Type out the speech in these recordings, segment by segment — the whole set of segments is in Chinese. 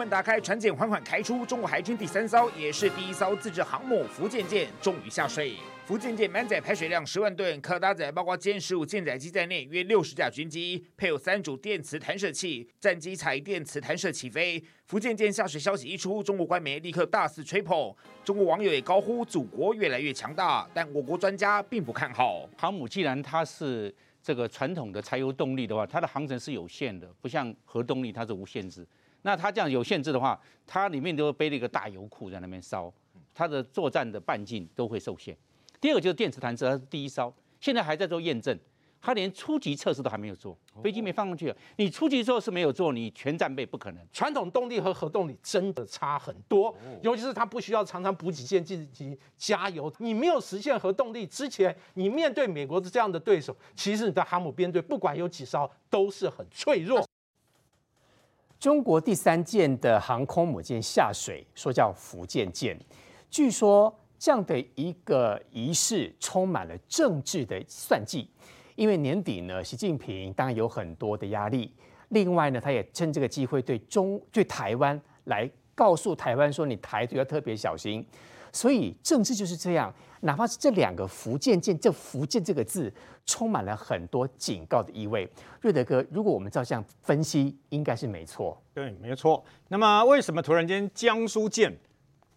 门打开，船舰缓缓开出。中国海军第三艘，也是第一艘自制航母福建舰终于下水。福建舰满载排水量十万吨，可搭载包括歼十五舰载机在内约六十架军机，配有三组电磁弹射器，战机采电磁弹射起飞。福建舰下水消息一出，中国官媒立刻大肆吹捧，中国网友也高呼祖国越来越强大。但我国专家并不看好。航母既然它是这个传统的柴油动力的话，它的航程是有限的，不像核动力它是无限制。那它这样有限制的话，它里面都背了一个大油库在那边烧，它的作战的半径都会受限。第二个就是电磁弹射，它是第一艘，现在还在做验证，它连初级测试都还没有做，飞机没放上去。你初级测试没有做，你全战备不可能。传统动力和核动力真的差很多，尤其是它不需要常常补给舰进行加油。你没有实现核动力之前，你面对美国的这样的对手，其实你的航母编队不管有几艘都是很脆弱。中国第三舰的航空母舰下水，说叫福建舰，据说。这样的一个仪式充满了政治的算计，因为年底呢，习近平当然有很多的压力。另外呢，他也趁这个机会对中对台湾来告诉台湾说，你台独要特别小心。所以政治就是这样，哪怕是这两个福建舰，这福建这个字充满了很多警告的意味。瑞德哥，如果我们照这样分析，应该是没错。对，没错。那么为什么突然间江苏舰？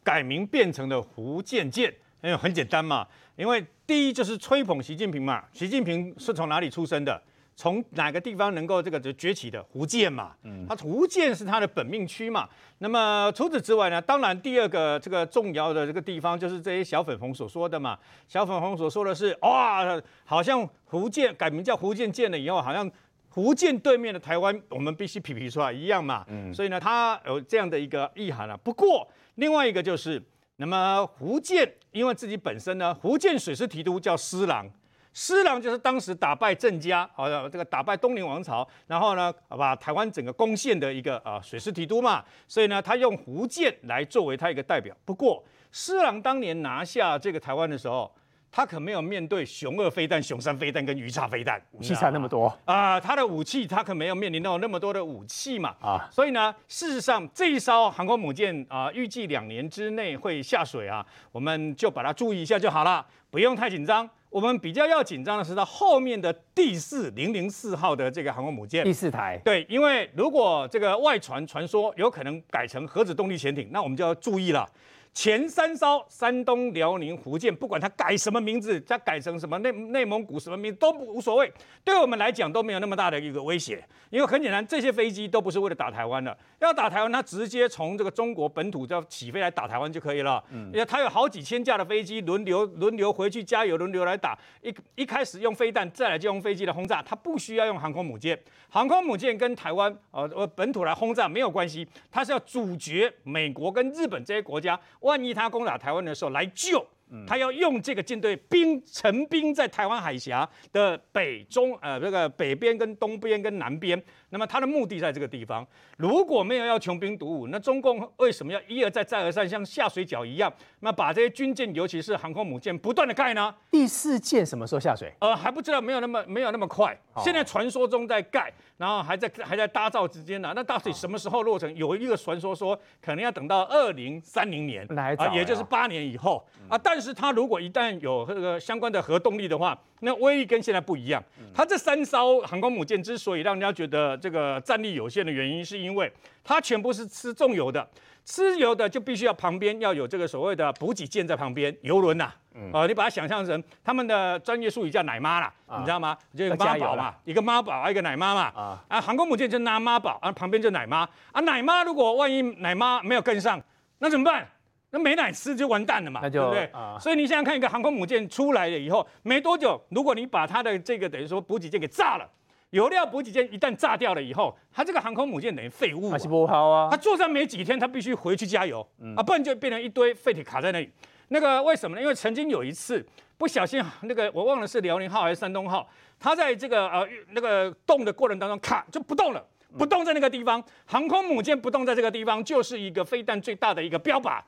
改名变成了福建舰，因为很简单嘛，因为第一就是吹捧习近平嘛，习近平是从哪里出生的？从哪个地方能够这个就崛起的？福建嘛，嗯，它福建是它的本命区嘛。那么除此之外呢，当然第二个这个重要的这个地方就是这些小粉红所说的嘛，小粉红所说的是哇，好像福建改名叫福建建了以后，好像福建对面的台湾我们必须皮皮出来一样嘛，嗯，所以呢，它有这样的一个意涵啊。不过。另外一个就是，那么福建因为自己本身呢，福建水师提督叫施琅，施琅就是当时打败郑家，好像这个打败东宁王朝，然后呢把台湾整个攻陷的一个啊水师提督嘛，所以呢他用福建来作为他一个代表。不过施琅当年拿下这个台湾的时候。他可没有面对熊二飞弹、熊三飞弹跟鱼叉飞弹，武器差那么多啊！他的武器他可没有面临到那么多的武器嘛啊！所以呢，事实上这一艘航空母舰啊，预计两年之内会下水啊，我们就把它注意一下就好了，不用太紧张。我们比较要紧张的是它后面的第四零零四号的这个航空母舰，第四台。对，因为如果这个外传传说有可能改成核子动力潜艇，那我们就要注意了。前三艘山东、辽宁、福建，不管它改什么名字，它改成什么内内蒙古什么名字都不无所谓，对我们来讲都没有那么大的一个威胁，因为很简单，这些飞机都不是为了打台湾的，要打台湾，它直接从这个中国本土就要起飞来打台湾就可以了。嗯，因为它有好几千架的飞机轮流轮流回去加油，轮流来打。一一开始用飞弹，再来就用飞机来轰炸，它不需要用航空母舰。航空母舰跟台湾呃呃本土来轰炸没有关系，它是要阻绝美国跟日本这些国家。万一他攻打台湾的时候来救，他要用这个舰队兵陈兵在台湾海峡的北中呃这个北边跟东边跟南边，那么他的目的在这个地方。如果没有要穷兵黩武，那中共为什么要一而再再而三像下水饺一样，那把这些军舰尤其是航空母舰不断的盖呢？第四舰什么时候下水？呃还不知道，没有那么没有那么快。现在传说中在盖。然后还在还在搭造之间呢，那到底什么时候落成？有一个传说说，可能要等到二零三零年啊，也就是八年以后啊。但是它如果一旦有这个相关的核动力的话，那威力跟现在不一样。它这三艘航空母舰之所以让人家觉得这个战力有限的原因，是因为它全部是吃重油的，吃油的就必须要旁边要有这个所谓的补给舰在旁边，油轮呐。嗯、呃，你把它想象成他们的专业术语叫奶妈啦，啊、你知道吗？就一个妈宝嘛，一个妈宝啊，一个奶妈嘛。啊，啊，航空母舰就拿妈宝，啊，旁边就奶妈。啊，奶妈如果万一奶妈没有跟上，那怎么办？那没奶吃就完蛋了嘛，那对不对？啊，所以你想想看，一个航空母舰出来了以后，没多久，如果你把它的这个等于说补给舰给炸了，油料补给舰一旦炸掉了以后，它这个航空母舰等于废物，还是不好啊。它作战没几天，它必须回去加油，嗯、啊，不然就变成一堆废铁卡在那里。那个为什么呢？因为曾经有一次不小心，那个我忘了是辽宁号还是山东号，它在这个呃那个动的过程当中卡就不动了，不动在那个地方，航空母舰不动在这个地方，就是一个飞弹最大的一个标靶。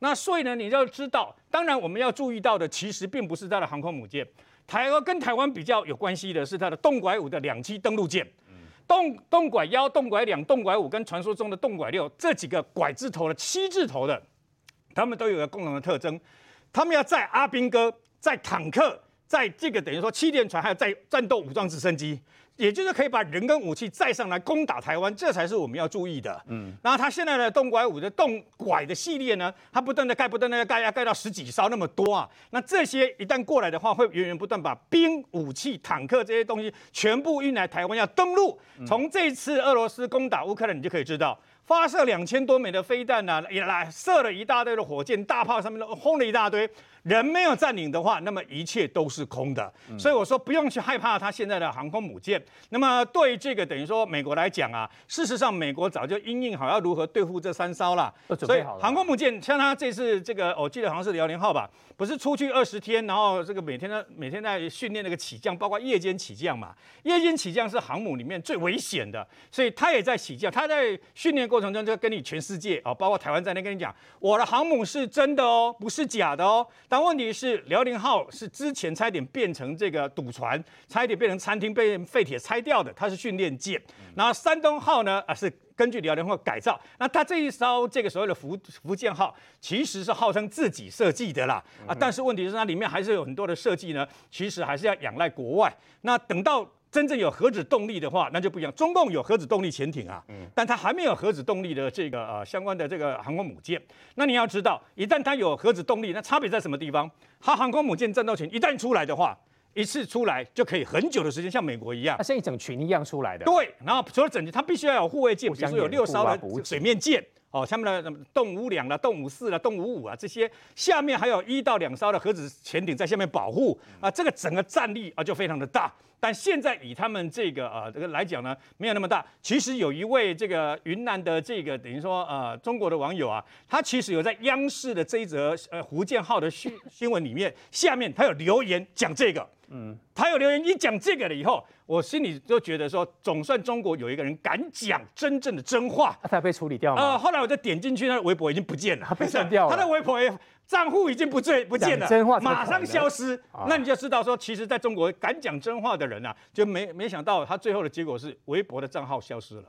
那所以呢，你要知道，当然我们要注意到的，其实并不是它的航空母舰，台湾跟台湾比较有关系的是它的动拐五的两栖登陆舰。动动拐幺、动拐两、动拐五跟传说中的动拐六这几个拐字头的七字头的，他们都有个共同的特征，他们要载阿兵哥、载坦克、载这个等于说气垫船，还有载战斗武装直升机。也就是可以把人跟武器载上来攻打台湾，这才是我们要注意的。嗯，然后他现在的动拐五的动拐的系列呢，它不断的盖，不断的盖，要盖到十几艘那么多啊。那这些一旦过来的话，会源源不断把兵、武器、坦克这些东西全部运来台湾，要登陆。从这次俄罗斯攻打乌克兰，你就可以知道。发射两千多枚的飞弹呢、啊，也来射了一大堆的火箭、大炮，上面都轰了一大堆。人没有占领的话，那么一切都是空的。嗯、所以我说不用去害怕他现在的航空母舰。那么对这个等于说美国来讲啊，事实上美国早就因应好要如何对付这三艘了。所以航空母舰像他这次这个，我记得好像是辽宁号吧，不是出去二十天，然后这个每天呢每天在训练那个起降，包括夜间起降嘛。夜间起降是航母里面最危险的，所以他也在起降，他在训练过。过程中就跟你全世界啊，包括台湾在内跟你讲，我的航母是真的哦，不是假的哦。但问题是，辽宁号是之前差一点变成这个赌船，差一点变成餐厅被废铁拆掉的，它是训练舰。然后山东号呢啊是根据辽宁号改造，那它这一艘这个所谓的福福建号，其实是号称自己设计的啦啊，但是问题是它里面还是有很多的设计呢，其实还是要仰赖国外。那等到。真正有核子动力的话，那就不一样。中共有核子动力潜艇啊，但它还没有核子动力的这个呃相关的这个航空母舰。那你要知道，一旦它有核子动力，那差别在什么地方？它航空母舰战斗群一旦出来的话，一次出来就可以很久的时间，像美国一样，它像一整群一样出来的。对，然后除了整群，它必须要有护卫舰，比如说有六艘的水面舰。哦，下面的动五两了、动五四了、动五五啊，这些下面还有一到两艘的核子潜艇在下面保护啊，这个整个战力啊就非常的大。但现在以他们这个啊这个来讲呢，没有那么大。其实有一位这个云南的这个等于说呃中国的网友啊，他其实有在央视的这一则呃胡建浩的新新闻里面，下面他有留言讲这个。嗯，他有留言一讲这个了以后，我心里就觉得说，总算中国有一个人敢讲真正的真话。他被处理掉了。呃，后来我就点进去，他的微博已经不见了，他被删掉了。他的微博账户已经不见不见了，真话马上消失。那你就知道说，其实在中国敢讲真话的人啊，就没没想到他最后的结果是微博的账号消失了。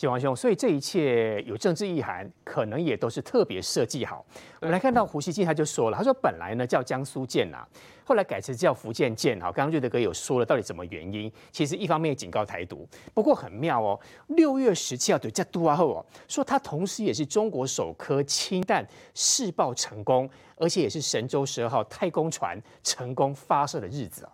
建煌兄，所以这一切有政治意涵，可能也都是特别设计好。我们来看到胡锡进他就说了，他说本来呢叫江苏舰呐，后来改成叫福建舰。哈，刚刚瑞德哥有说了，到底什么原因？其实一方面警告台独，不过很妙哦。六月十七号对加杜阿后哦，说它同时也是中国首颗氢弹试爆成功，而且也是神舟十二号太空船成功发射的日子哦。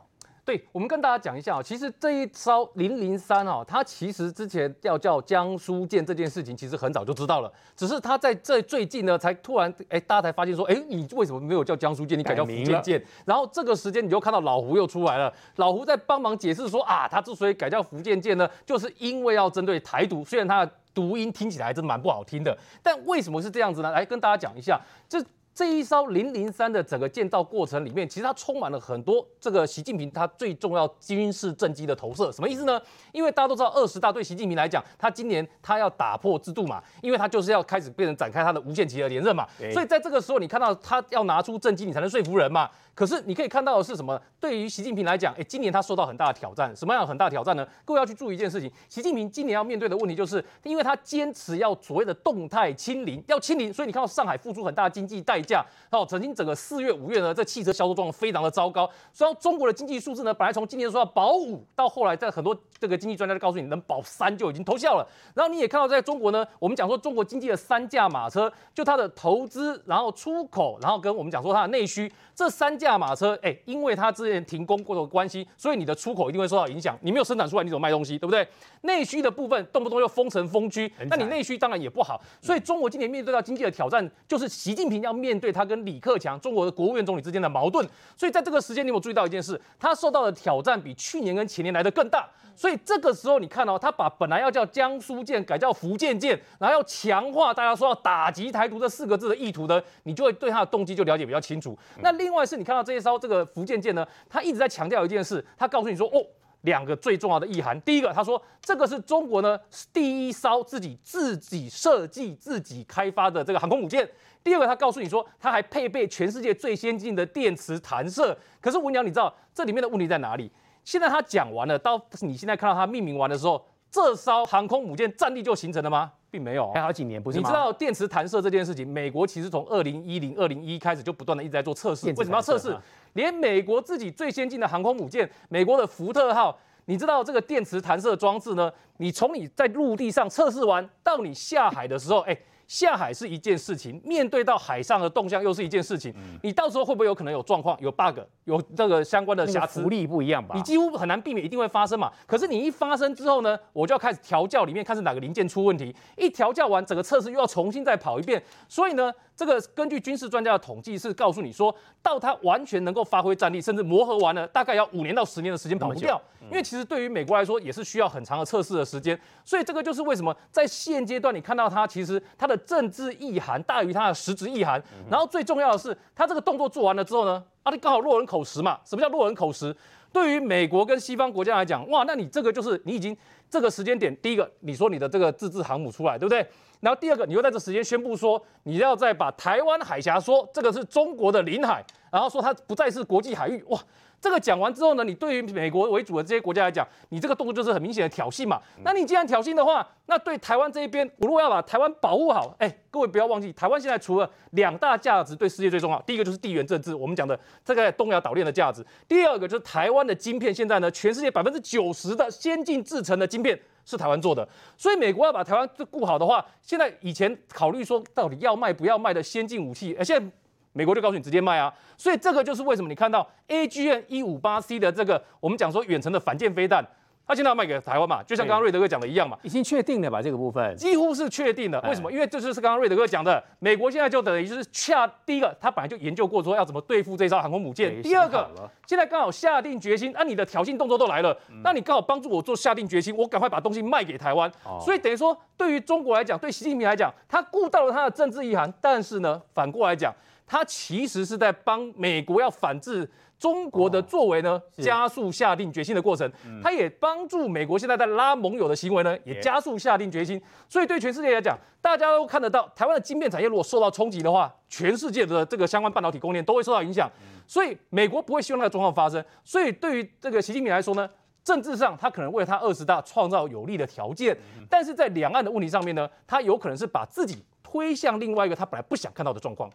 对，我们跟大家讲一下啊，其实这一艘零零三哦，它其实之前要叫江苏舰这件事情，其实很早就知道了，只是它在这最近呢，才突然哎，大家才发现说，哎，你为什么没有叫江苏舰，你改叫福建舰？然后这个时间你就看到老胡又出来了，老胡在帮忙解释说啊，他之所以改叫福建舰呢，就是因为要针对台独，虽然他的读音听起来还真蛮不好听的，但为什么是这样子呢？来跟大家讲一下，这。这一艘零零三的整个建造过程里面，其实它充满了很多这个习近平他最重要军事政绩的投射。什么意思呢？因为大家都知道，二十大对习近平来讲，他今年他要打破制度嘛，因为他就是要开始变成展开他的无限期的连任嘛。所以在这个时候，你看到他要拿出政绩，你才能说服人嘛。可是你可以看到的是什么？对于习近平来讲，诶，今年他受到很大的挑战。什么样很大挑战呢？各位要去注意一件事情：习近平今年要面对的问题，就是因为他坚持要所谓的动态清零，要清零，所以你看到上海付出很大的经济代价。哦，曾经整个四月、五月呢，这汽车销售状况非常的糟糕。所以中国的经济数字呢，本来从今年说要保五，到后来在很多这个经济专家都告诉你能保三就已经偷笑了。然后你也看到，在中国呢，我们讲说中国经济的三驾马车，就它的投资，然后出口，然后跟我们讲说它的内需。这三驾马车，哎，因为它之前停工过的关系，所以你的出口一定会受到影响。你没有生产出来，你怎么卖东西，对不对？内需的部分动不动又封城封区，那你内需当然也不好。所以中国今年面对到经济的挑战，就是习近平要面对他跟李克强中国的国务院总理之间的矛盾。所以在这个时间，你有注意到一件事？他受到的挑战比去年跟前年来的更大。所以这个时候，你看哦，他把本来要叫江苏舰改叫福建舰，然后要强化大家说要打击台独这四个字的意图的，你就会对他的动机就了解比较清楚。那另外是你看到这一艘这个福建舰呢，他一直在强调一件事，他告诉你说哦，两个最重要的意涵。第一个，他说这个是中国呢第一艘自己自己设计、自己开发的这个航空母舰。第二个，他告诉你说，他还配备全世界最先进的电磁弹射。可是文鸟，你知道这里面的问题在哪里？现在他讲完了，到你现在看到他命名完的时候，这艘航空母舰战力就形成了吗？并没有，还好几年不是？你知道电磁弹射这件事情，美国其实从二零一零、二零一开始就不断的一直在做测试。为什么要测试？连美国自己最先进的航空母舰，美国的福特号，你知道这个电磁弹射装置呢？你从你在陆地上测试完到你下海的时候，哎。下海是一件事情，面对到海上的动向又是一件事情。嗯、你到时候会不会有可能有状况、有 bug、有这个相关的瑕疵？福利不一样吧？你几乎很难避免，一定会发生嘛。可是你一发生之后呢，我就要开始调教里面，看是哪个零件出问题。一调教完，整个测试又要重新再跑一遍。所以呢，这个根据军事专家的统计是告诉你说，到它完全能够发挥战力，甚至磨合完了，大概要五年到十年的时间跑不掉。因为其实对于美国来说，也是需要很长的测试的时间。所以这个就是为什么在现阶段你看到它，其实它的政治意。涵大于它的实质意涵，然后最重要的是，他这个动作做完了之后呢，啊，你刚好落人口实嘛。什么叫落人口实？对于美国跟西方国家来讲，哇，那你这个就是你已经这个时间点，第一个你说你的这个自制航母出来，对不对？然后第二个，你又在这时间宣布说你要再把台湾海峡说这个是中国的领海，然后说它不再是国际海域，哇。这个讲完之后呢，你对于美国为主的这些国家来讲，你这个动作就是很明显的挑衅嘛。那你既然挑衅的话，那对台湾这一边，我如果要把台湾保护好，哎，各位不要忘记，台湾现在除了两大价值对世界最重要，第一个就是地缘政治，我们讲的这个东亚岛链的价值；第二个就是台湾的晶片，现在呢，全世界百分之九十的先进制成的晶片是台湾做的。所以美国要把台湾顾好的话，现在以前考虑说到底要卖不要卖的先进武器，而，现在。美国就告诉你直接卖啊，所以这个就是为什么你看到 AGM 一五八 C 的这个我们讲说远程的反舰飞弹，它现在要卖给台湾嘛，就像刚刚瑞德哥讲的一样嘛，已经确定了吧？这个部分几乎是确定了。为什么？因为这就是刚刚瑞德哥讲的，美国现在就等于就是下第一个，他本来就研究过说要怎么对付这艘航空母舰。第二个，现在刚好下定决心，那你的挑衅动作都来了，那你刚好帮助我做下定决心，我赶快把东西卖给台湾。所以等于说，对于中国来讲，对习近平来讲，他顾到了他的政治意涵，但是呢，反过来讲。他其实是在帮美国要反制中国的作为呢，加速下定决心的过程。他也帮助美国现在在拉盟友的行为呢，也加速下定决心。所以对全世界来讲，大家都看得到，台湾的晶片产业如果受到冲击的话，全世界的这个相关半导体供应链都会受到影响。所以美国不会希望那个状况发生。所以对于这个习近平来说呢，政治上他可能为他二十大创造有利的条件，但是在两岸的问题上面呢，他有可能是把自己推向另外一个他本来不想看到的状况。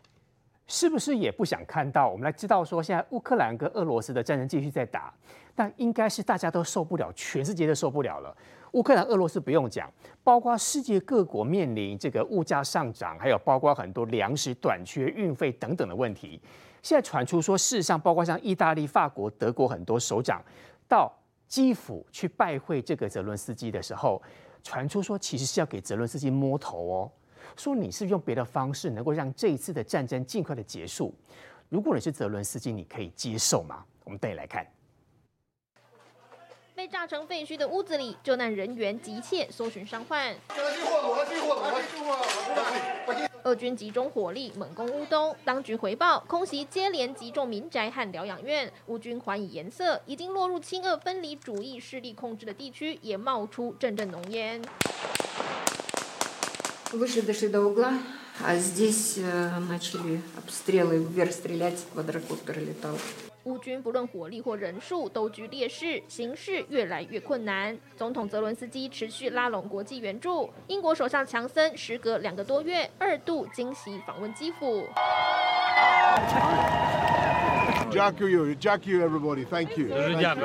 是不是也不想看到？我们来知道说，现在乌克兰跟俄罗斯的战争继续在打，但应该是大家都受不了，全世界都受不了了。乌克兰、俄罗斯不用讲，包括世界各国面临这个物价上涨，还有包括很多粮食短缺、运费等等的问题。现在传出说，事实上包括像意大利、法国、德国很多首长到基辅去拜会这个泽伦斯基的时候，传出说其实是要给泽伦斯基摸头哦。说你是用别的方式能够让这一次的战争尽快的结束？如果你是泽伦斯基，你可以接受吗？我们带你来看。被炸成废墟的屋子里，救难人员急切搜寻伤患。俄军集中火力猛攻乌东，当局回报空袭接连击中民宅和疗养院。乌军还以颜色，已经落入亲俄分离主义势力控制的地区也冒出阵阵浓烟。乌军不论火力或人数都居劣势，形势越来越困难。总统泽伦斯基持续拉拢国际援助，英国首相强森时隔两个多月二度惊喜访问基辅。Jack you, Jack you, everybody. Thank you. Thank you.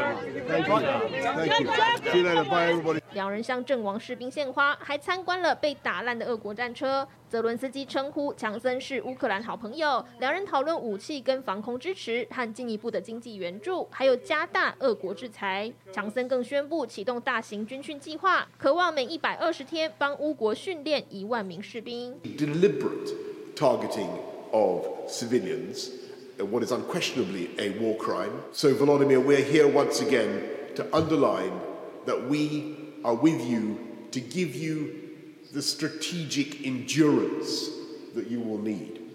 Thank you. Thank you. See you later. Bye, everybody. 两人向阵亡士兵献花，还参观了被打烂的俄国战车。泽伦斯基称呼强森是乌克兰好朋友，两人讨论武器跟防空支持和进一步的经济援助，还有加大俄国制裁。强森更宣布启动大型军训计划，渴望每一百二十天帮乌国训练一万名士兵。Deliberate targeting of civilians. Uh, what is unquestionably a war crime. So, Volodymyr, we're here once again to underline that we are with you to give you the strategic endurance that you will need.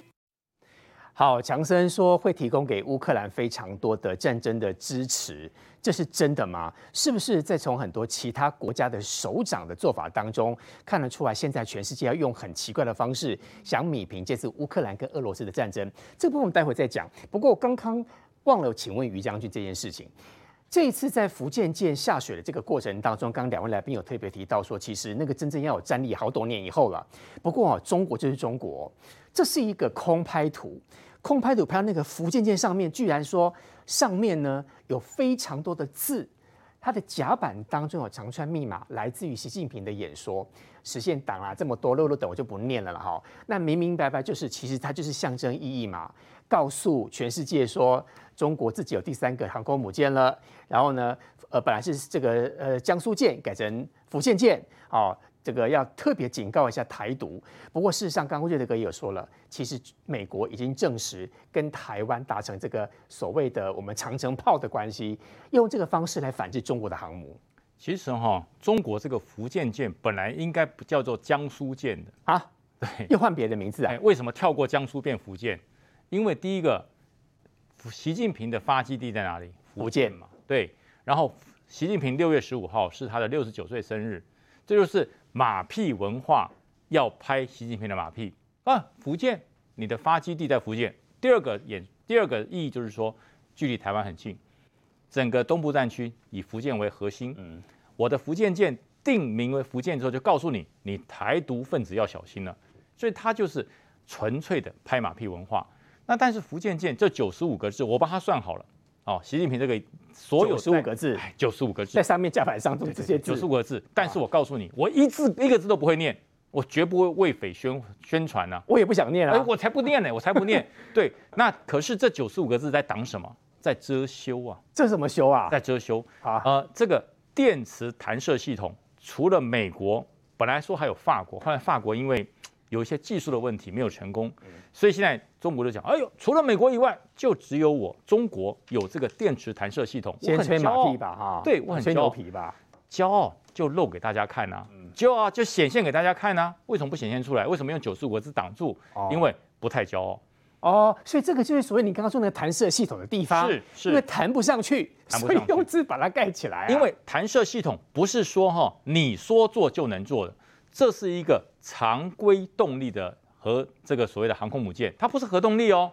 好，强森说会提供给乌克兰非常多的战争的支持，这是真的吗？是不是在从很多其他国家的首长的做法当中看得出来，现在全世界要用很奇怪的方式想弭平这次乌克兰跟俄罗斯的战争？这部分我们待会再讲。不过刚刚忘了请问于将军这件事情，这一次在福建舰下水的这个过程当中，刚刚两位来宾有特别提到说，其实那个真正要有战力，好多年以后了。不过啊，中国就是中国，这是一个空拍图，空拍图拍到那个福建舰上面，居然说上面呢有非常多的字，它的甲板当中有长串密码，来自于习近平的演说。实现党啊，这么多漏漏等我就不念了了哈。那明明白白就是，其实它就是象征意义嘛，告诉全世界说。中国自己有第三个航空母舰了，然后呢，呃，本来是这个呃江苏舰改成福建舰，哦，这个要特别警告一下台独。不过事实上，刚刚瑞德哥也有说了，其实美国已经证实跟台湾达成这个所谓的我们长城炮的关系，用这个方式来反制中国的航母。其实哈，中国这个福建舰本来应该不叫做江苏舰的啊，对，又换别的名字啊？为什么跳过江苏变福建？因为第一个。习近平的发基地在哪里？福建嘛，对。然后，习近平六月十五号是他的六十九岁生日，这就是马屁文化要拍习近平的马屁啊！福建，你的发基地在福建。第二个演，第二个意义就是说，距离台湾很近，整个东部战区以福建为核心。嗯，我的福建舰定名为福建之后，就告诉你，你台独分子要小心了。所以，他就是纯粹的拍马屁文化。那但是福建舰这九十五个字，我帮他算好了哦。习近平这个所有十五个字，九十五个字在上面甲板上都这些九十五个字。但是我告诉你，我一字一个字都不会念，我绝不会为匪宣宣传呐。我也不想念啊，我才不念呢，我才不念。对，那可是这九十五个字在挡什么？在遮羞啊。这什么羞啊？在遮羞啊。呃，这个电磁弹射系统，除了美国，本来说还有法国，后来法国因为。有一些技术的问题没有成功，所以现在中国就讲：哎呦，除了美国以外，就只有我中国有这个电池弹射系统。先吹马屁吧，哈！对，我很吹牛皮吧，骄傲就露给大家看呐，骄傲就显现给大家看呐。为什么不显现出来？为什么用九十五个字挡住？因为不太骄傲。哦，所以这个就是所谓你刚刚说那个弹射系统的地方，是是，因为弹不上去，所以用字把它盖起来。因为弹射系统不是说哈你说做就能做的。这是一个常规动力的和这个所谓的航空母舰，它不是核动力哦。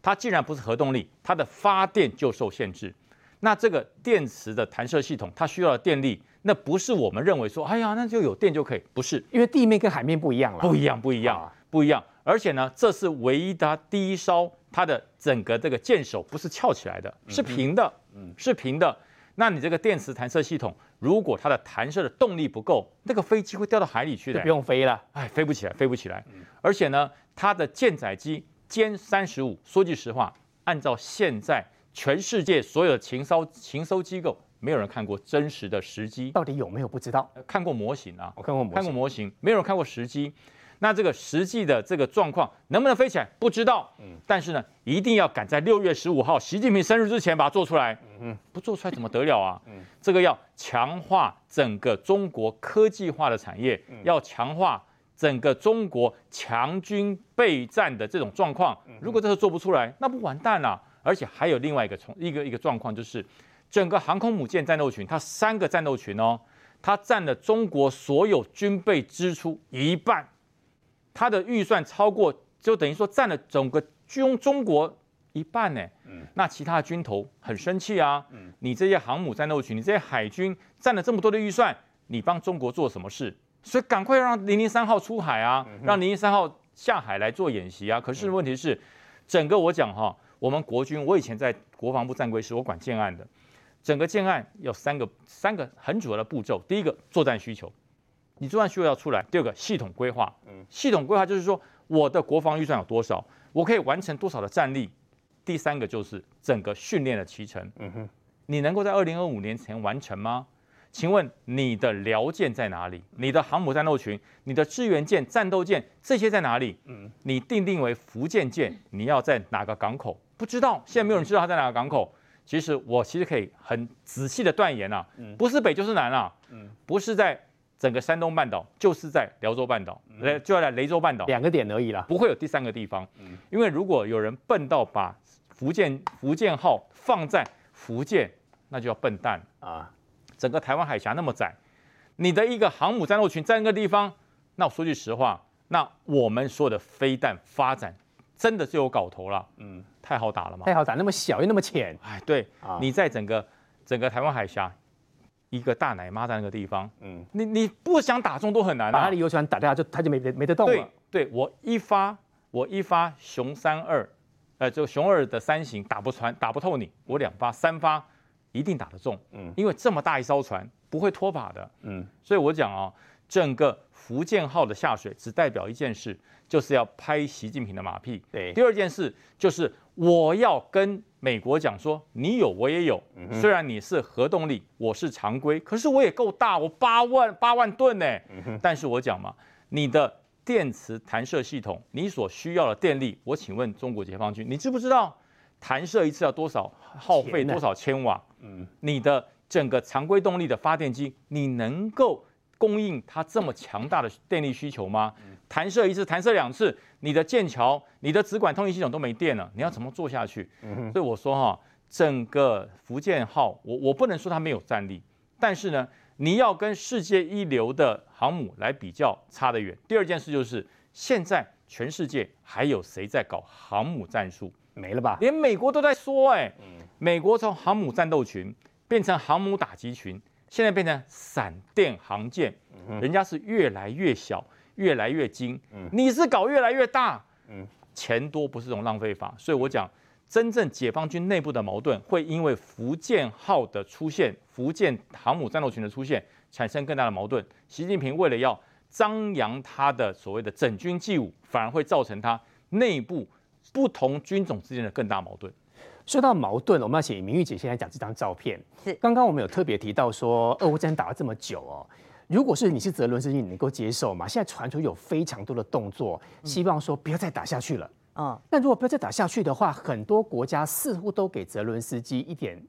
它既然不是核动力，它的发电就受限制。那这个电池的弹射系统，它需要的电力，那不是我们认为说，哎呀，那就有电就可以，不是，因为地面跟海面不一样了，不一样，不一样，不一样。而且呢，这是唯一它第一艘，它的整个这个舰首不是翘起来的，是平的，嗯，是平的。那你这个电磁弹射系统，如果它的弹射的动力不够，那个飞机会掉到海里去的，就不用飞了，哎，飞不起来，飞不起来。而且呢，它的舰载机歼三十五，说句实话，按照现在全世界所有的情搜情搜机构，没有人看过真实的实机，到底有没有不知道？看过模型啊，我看过模型，看过模型，没有人看过实机。那这个实际的这个状况能不能飞起来不知道，嗯，但是呢，一定要赶在六月十五号习近平生日之前把它做出来，嗯，不做出来怎么得了啊？嗯，这个要强化整个中国科技化的产业，要强化整个中国强军备战的这种状况。如果这个做不出来，那不完蛋了。而且还有另外一个从一个一个状况，就是整个航空母舰战斗群，它三个战斗群哦，它占了中国所有军备支出一半。它的预算超过，就等于说占了整个中中国一半呢。嗯，那其他的军头很生气啊。嗯，你这些航母战斗群，你这些海军占了这么多的预算，你帮中国做什么事？所以赶快让零零三号出海啊，让零零三号下海来做演习啊。可是问题是，整个我讲哈，我们国军，我以前在国防部战规室，我管建案的，整个建案有三个三个很主要的步骤。第一个，作战需求。你作战需求要出来，第二个系统规划，嗯，系统规划就是说我的国防预算有多少，我可以完成多少的战力，第三个就是整个训练的期程，嗯哼，你能够在二零二五年前完成吗？请问你的辽舰在哪里？你的航母战斗群、你的支援舰、战斗舰这些在哪里？嗯，你定定为福建舰，你要在哪个港口？不知道，现在没有人知道它在哪个港口。其实我其实可以很仔细的断言啊，不是北就是南啊，嗯，不是在。整个山东半岛就是在辽州半岛，雷就要在雷州半岛两个点而已啦，不会有第三个地方。因为如果有人笨到把福建福建号放在福建，那就要笨蛋啊！整个台湾海峡那么窄，你的一个航母战斗群在那个地方，那我说句实话，那我们所有的飞弹发展真的是有搞头了。嗯，太好打了嘛？太好打，那么小又那么浅。哎，对，你在整个。整个台湾海峡一个大奶妈在那个地方，嗯，你你不想打中都很难、啊，把他的油船打掉就他就没没得动了。对，对我一发我一发熊三二，呃，就熊二的三型打不穿打不透你，我两发三发一定打得中，嗯，因为这么大一艘船不会脱靶的，嗯，所以我讲啊，整个福建号的下水只代表一件事，就是要拍习近平的马屁。对，第二件事就是我要跟美国讲说，你有我也有，虽然你是核动力，我是常规，可是我也够大，我八万八万吨呢。但是我讲嘛，你的电磁弹射系统，你所需要的电力，我请问中国解放军，你知不知道弹射一次要多少耗费多少千瓦？嗯，你的整个常规动力的发电机，你能够供应它这么强大的电力需求吗？弹射一次，弹射两次，你的舰桥、你的直管通信系统都没电了，你要怎么做下去？嗯、所以我说哈，整个福建号，我我不能说它没有战力，但是呢，你要跟世界一流的航母来比较，差得远。第二件事就是，现在全世界还有谁在搞航母战术？没了吧？连美国都在说、欸，哎，美国从航母战斗群变成航母打击群，现在变成闪电航舰，人家是越来越小。越来越精，你是搞越来越大，嗯钱多不是种浪费法，所以我讲，真正解放军内部的矛盾会因为福建号的出现，福建航母战斗群的出现，产生更大的矛盾。习近平为了要张扬他的所谓的整军纪武，反而会造成他内部不同军种之间的更大矛盾。说到矛盾，我们要请明玉姐先来讲这张照片。是，刚刚我们有特别提到说，俄乌战争打了这么久哦。如果是你是泽伦斯基，你能够接受吗？现在传出有非常多的动作，希望说不要再打下去了。嗯，那如果不要再打下去的话，很多国家似乎都给泽伦斯基一点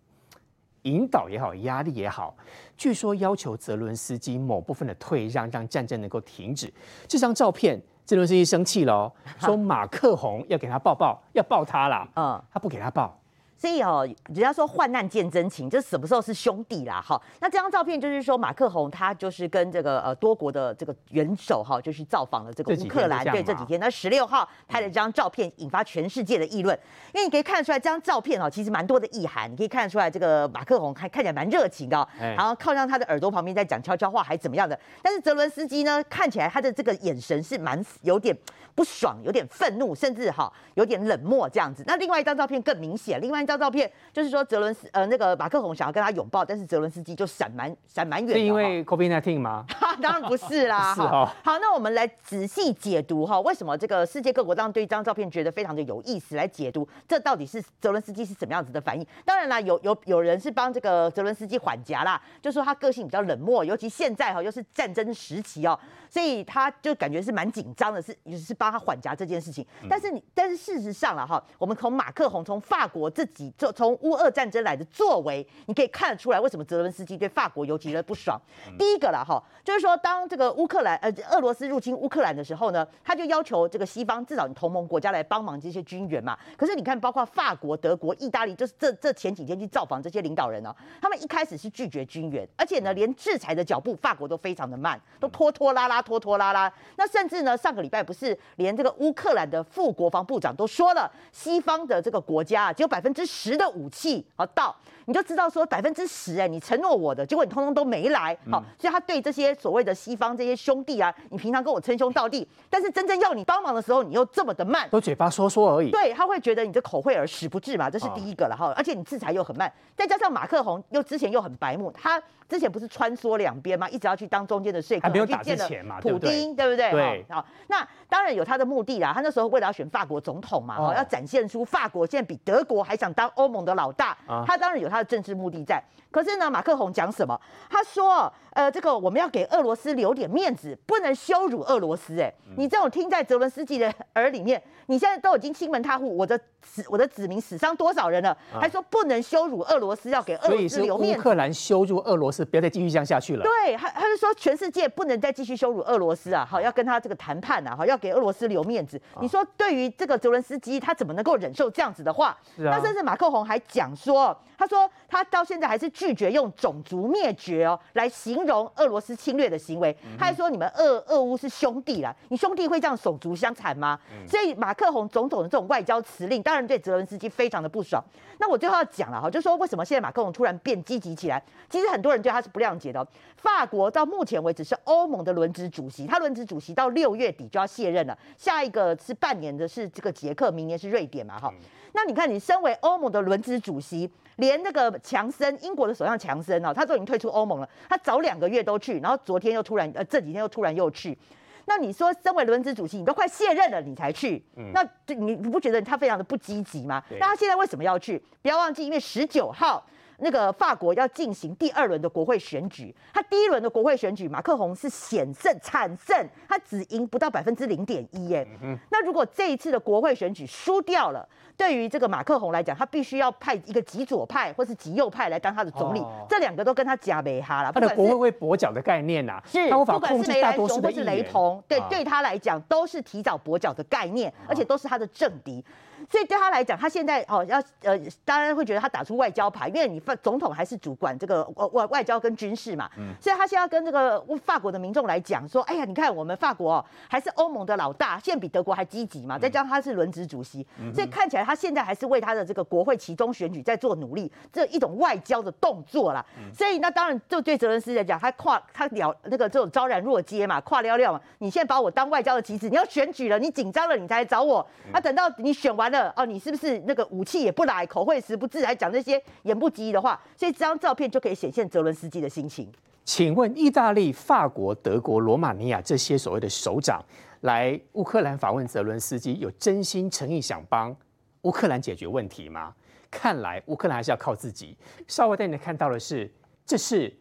引导也好，压力也好。据说要求泽伦斯基某部分的退让，让战争能够停止。这张照片，泽伦斯基生气了哦，说马克宏要给他抱抱，要抱他啦。嗯，他不给他抱。所以哦，人家说患难见真情，这什么时候是兄弟啦？哈，那这张照片就是说马克宏他就是跟这个呃多国的这个元首哈，就是造访了这个乌克兰。对，这几天，那十六号拍了这张照片，引发全世界的议论。因为你可以看得出来，这张照片哈，其实蛮多的意涵。你可以看得出来，这个马克宏还看起来蛮热情的，然后靠上他的耳朵旁边在讲悄悄话，还怎么样的。但是泽伦斯基呢，看起来他的这个眼神是蛮有点不爽，有点愤怒，甚至哈有点冷漠这样子。那另外一张照片更明显，另外。这张照片就是说，泽伦斯呃那个马克宏想要跟他拥抱，但是泽伦斯基就闪蛮闪蛮远的。是因为 COVID-19 吗？当然不是啦。是哦。好，那我们来仔细解读哈，为什么这个世界各国当对这张照片觉得非常的有意思？来解读这到底是泽伦斯基是什么样子的反应？当然啦，有有有人是帮这个泽伦斯基缓颊啦，就说他个性比较冷漠，尤其现在哈又是战争时期哦，所以他就感觉是蛮紧张的，是也是帮他缓颊这件事情。但是你但是事实上了哈，我们从马克宏从法国自己。就从乌俄战争来的作为，你可以看得出来为什么泽伦斯基对法国尤其的不爽。第一个了哈，就是说当这个乌克兰呃俄罗斯入侵乌克兰的时候呢，他就要求这个西方至少你同盟国家来帮忙这些军援嘛。可是你看，包括法国、德国、意大利，就是这这前几天去造访这些领导人呢，他们一开始是拒绝军援，而且呢，连制裁的脚步法国都非常的慢，都拖拖拉拉拖拖拉拉。那甚至呢，上个礼拜不是连这个乌克兰的副国防部长都说了，西方的这个国家只有百分之十的武器好到，你就知道说百分之十哎，你承诺我的，结果你通通都没来，好，所以他对这些所谓的西方这些兄弟啊，你平常跟我称兄道弟，但是真正要你帮忙的时候，你又这么的慢，都嘴巴说说而已。对，他会觉得你这口惠而实不至嘛，这是第一个了哈，而且你制裁又很慢，再加上马克宏又之前又很白目，他之前不是穿梭两边吗？一直要去当中间的说客，还没有打之前嘛，普丁对不对？对，好，那当然有他的目的啦，他那时候为了要选法国总统嘛，哈，要展现出法国现在比德国还想当欧盟的老大，他当然有他的政治目的在。可是呢，马克宏讲什么？他说：“呃，这个我们要给俄罗斯留点面子，不能羞辱俄罗斯。”哎，你这种听在泽伦斯基的 耳里面，你现在都已经亲门踏户，我的子我的子民死伤多少人了，还说不能羞辱俄罗斯，要给俄罗斯留面子。乌克兰羞辱俄罗斯，不要再继续这样下去了。对，他他就说全世界不能再继续羞辱俄罗斯啊！好，要跟他这个谈判啊！好，要给俄罗斯留面子。你说对于这个泽伦斯基，他怎么能够忍受这样子的话？是啊。那甚至至马克宏还讲说，他说他到现在还是拒绝用种族灭绝哦来形容俄罗斯侵略的行为。他还说你们俄俄乌是兄弟啦，你兄弟会这样手足相残吗？所以马克宏种种的这种外交辞令，当然对泽伦斯基非常的不爽。那我最后要讲了哈，就说为什么现在马克宏突然变积极起来？其实很多人对他是不谅解的。法国到目前为止是欧盟的轮值主席，他轮值主席到六月底就要卸任了，下一个是半年的是这个捷克，明年是瑞典嘛哈。那你看，你身为欧盟的轮值主席，连那个强森，英国的首相强森哦，他都已经退出欧盟了。他早两个月都去，然后昨天又突然，呃，这几天又突然又去。那你说，身为轮值主席，你都快卸任了，你才去，嗯、那你你不觉得他非常的不积极吗？那他现在为什么要去？不要忘记，因为十九号那个法国要进行第二轮的国会选举，他第一轮的国会选举，马克宏是险胜惨胜，他只赢不到百分之零点一耶。嗯、那如果这一次的国会选举输掉了？对于这个马克宏来讲，他必须要派一个极左派或是极右派来当他的总理，哦、这两个都跟他夹没哈了。他的国会会跛脚的概念呐、啊，是不管是梅兰雄或是雷朋，对对他来讲都是提早跛脚的概念，而且都是他的政敌。所以对他来讲，他现在哦要呃，当然会觉得他打出外交牌，因为你总统还是主管这个外外交跟军事嘛。嗯。所以他现在跟这个法国的民众来讲说，哎呀，你看我们法国哦，还是欧盟的老大，现在比德国还积极嘛。再加上他是轮值主席，所以看起来他现在还是为他的这个国会其中选举在做努力，这一种外交的动作啦。所以那当然就对泽伦斯基来讲，他跨他了那个这种昭然若揭嘛，跨了了嘛。你现在把我当外交的棋子，你要选举了，你紧张了，你才来找我。那等到你选完。哦，你是不是那个武器也不来，口惠实不至，还讲那些言不及的话？所以这张照片就可以显现泽伦斯基的心情。请问，意大利、法国、德国、罗马尼亚这些所谓的首长来乌克兰访问泽伦斯基，有真心诚意想帮乌克兰解决问题吗？看来乌克兰还是要靠自己。稍微带你看到的是，这是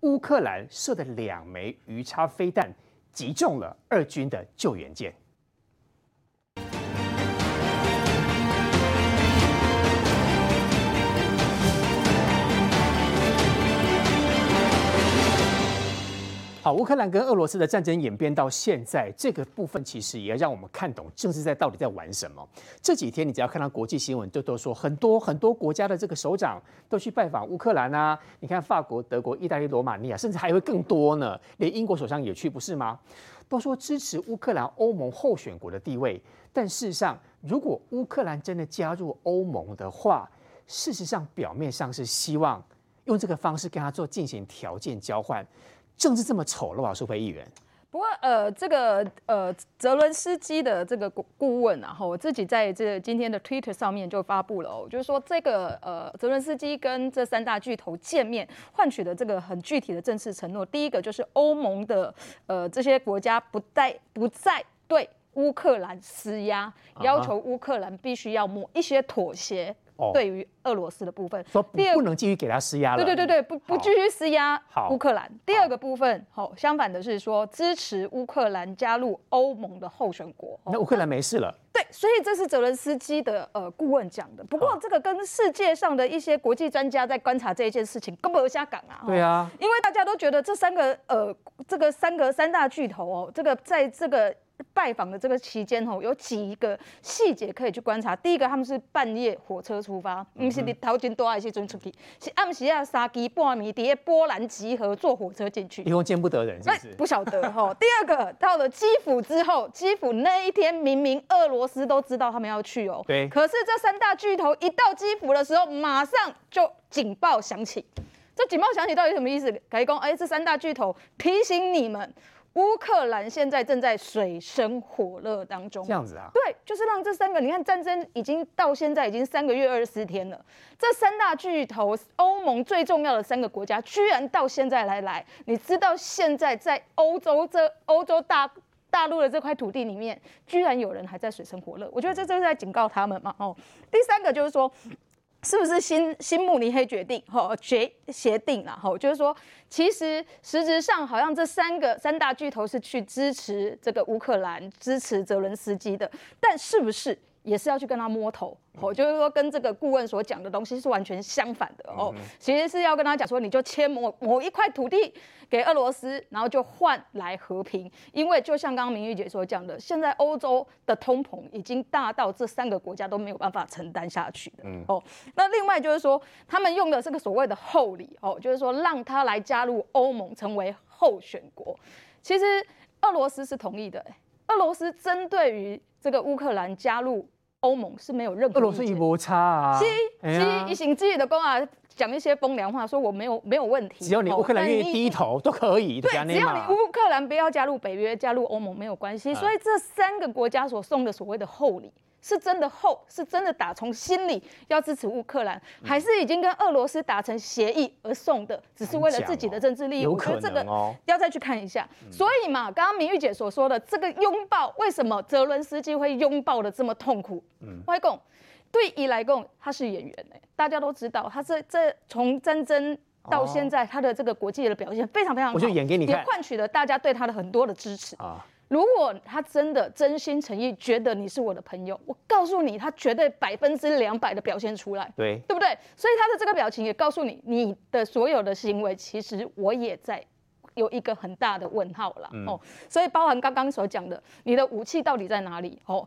乌克兰射的两枚鱼叉飞弹，击中了俄军的救援舰。好，乌克兰跟俄罗斯的战争演变到现在，这个部分其实也要让我们看懂政治在到底在玩什么。这几天你只要看到国际新闻，就都说很多很多国家的这个首长都去拜访乌克兰啊。你看法国、德国、意大利、罗马尼亚，甚至还会更多呢，连英国首相也去，不是吗？都说支持乌克兰欧盟候选国的地位。但事实上，如果乌克兰真的加入欧盟的话，事实上表面上是希望用这个方式跟他做进行条件交换。政治这么丑了吧，苏菲议员。不过，呃，这个呃，泽伦斯基的这个顾问，然后我自己在这今天的 Twitter 上面就发布了哦，就是说这个呃，泽伦斯基跟这三大巨头见面，换取的这个很具体的正式承诺。第一个就是欧盟的呃这些国家不再不再对乌克兰施压，要求乌克兰必须要抹一些妥协。对于俄罗斯的部分，说不，不能继续给他施压了。对对对对，不不继续施压乌克兰。第二个部分，好，相反的是说支持乌克兰加入欧盟的候选国。那乌克兰没事了。对，所以这是泽伦斯基的呃顾问讲的。不过这个跟世界上的一些国际专家在观察这一件事情根本不瞎港啊。对啊，因为大家都觉得这三个呃这个三个三大巨头哦，这个在这个。拜访的这个期间吼，有几个细节可以去观察。第一个，他们是半夜火车出发，不是你头前多一些准出去，是暗时啊三更半夜底下波兰集合，坐火车进去。以后见不得人是不是？不晓得哈。第二个，到了基辅之后，基辅那一天明明俄罗斯都知道他们要去哦，对。可是这三大巨头一到基辅的时候，马上就警报响起。这警报响起到底什么意思？可以讲，哎，这三大巨头提醒你们。乌克兰现在正在水深火热当中，这样子啊？对，就是让这三个，你看战争已经到现在已经三个月二十四天了，这三大巨头，欧盟最重要的三个国家，居然到现在来来，你知道现在在欧洲这欧洲大大陆的这块土地里面，居然有人还在水深火热，我觉得这就是在警告他们嘛。哦，第三个就是说。是不是新新慕尼黑决定？哈，决协定了哈，就是说，其实实质上好像这三个三大巨头是去支持这个乌克兰，支持泽伦斯基的，但是不是也是要去跟他摸头，哦，就是说跟这个顾问所讲的东西是完全相反的哦，其实是要跟他讲说，你就签某某一块土地给俄罗斯，然后就换来和平，因为就像刚刚明玉姐所讲的，现在欧洲的通膨已经大到这三个国家都没有办法承担下去的，哦，那另外就是说，他们用的这个所谓的厚礼，哦，就是说让他来加入欧盟成为候选国，其实俄罗斯是同意的，俄罗斯针对于这个乌克兰加入。欧盟是没有任何。俄罗斯一摩擦啊，是是，一行自己的公啊，讲一些风凉话，说我没有没有问题，只要你乌克兰愿意低头都可以。对，只要你乌克兰不要加入北约，加入欧盟没有关系。所以这三个国家所送的所谓的厚礼。是真的厚，是真的打从心里要支持乌克兰，还是已经跟俄罗斯达成协议而送的，只是为了自己的政治利益？有可能哦。我觉得这个要再去看一下。所以嘛，刚刚明玉姐所说的这个拥抱，为什么泽伦斯基会拥抱的这么痛苦？嗯，外公对伊来贡，他是演员哎，大家都知道，他这这从战争到现在，他的这个国际的表现非常非常好，我就演给你看，也换取了大家对他的很多的支持啊。如果他真的真心诚意觉得你是我的朋友，我告诉你，他绝对百分之两百的表现出来，对，对不对？所以他的这个表情也告诉你，你的所有的行为，其实我也在有一个很大的问号了、嗯、哦。所以包含刚刚所讲的，你的武器到底在哪里？哦，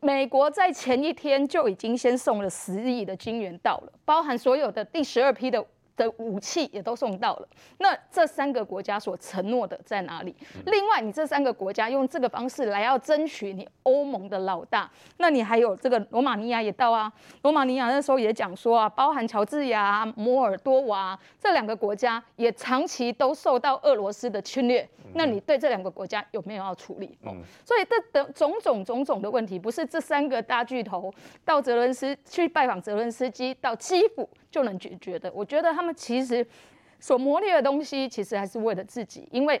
美国在前一天就已经先送了十亿的金元到了，包含所有的第十二批的。的武器也都送到了，那这三个国家所承诺的在哪里？另外，你这三个国家用这个方式来要争取你欧盟的老大，那你还有这个罗马尼亚也到啊，罗马尼亚那时候也讲说啊，包含乔治亚、摩尔多瓦这两个国家也长期都受到俄罗斯的侵略，那你对这两个国家有没有要处理？嗯，所以这的种种种种的问题，不是这三个大巨头到泽伦斯去拜访泽伦斯基到基辅就能解决的。我觉得他。们其实所磨练的东西，其实还是为了自己。因为